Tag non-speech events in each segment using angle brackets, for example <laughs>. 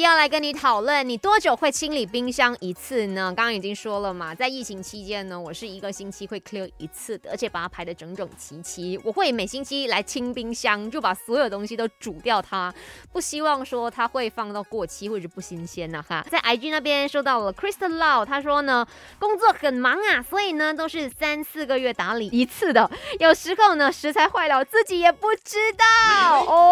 要来跟你讨论，你多久会清理冰箱一次呢？刚刚已经说了嘛，在疫情期间呢，我是一个星期会 clear 一次的，而且把它排的整整齐齐。我会每星期来清冰箱，就把所有东西都煮掉它，不希望说它会放到过期或者不新鲜呢哈。在 IG 那边收到了 Crystal Lau，他说呢，工作很忙啊，所以呢都是三四个月打理一次的，有时候呢食材坏了自己也不知道哦，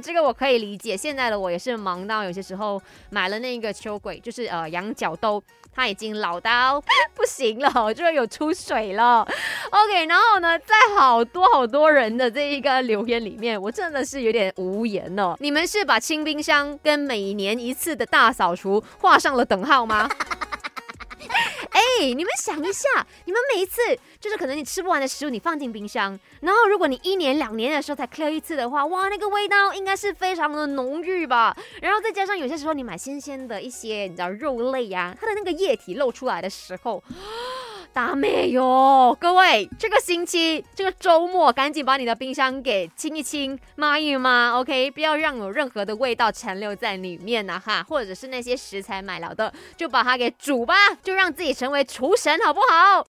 这个我可以理解。现在的我也是忙到有些时候买了那个秋葵，就是呃羊角豆，它已经老到 <laughs> 不行了，就是有出水了。OK，然后呢，在好多好多人的这一个留言里面，我真的是有点无言了。你们是把清冰箱跟每年一次的大扫除画上了等号吗？你们想一下，你们每一次就是可能你吃不完的食物，你放进冰箱，然后如果你一年两年的时候才 clear 一次的话，哇，那个味道应该是非常的浓郁吧。然后再加上有些时候你买新鲜的一些，你知道肉类呀，它的那个液体露出来的时候。达美哟，各位，这个星期这个周末赶紧把你的冰箱给清一清、抹一抹，OK，不要让有任何的味道残留在里面呐哈，或者是那些食材买了的，就把它给煮吧，就让自己成为厨神，好不好？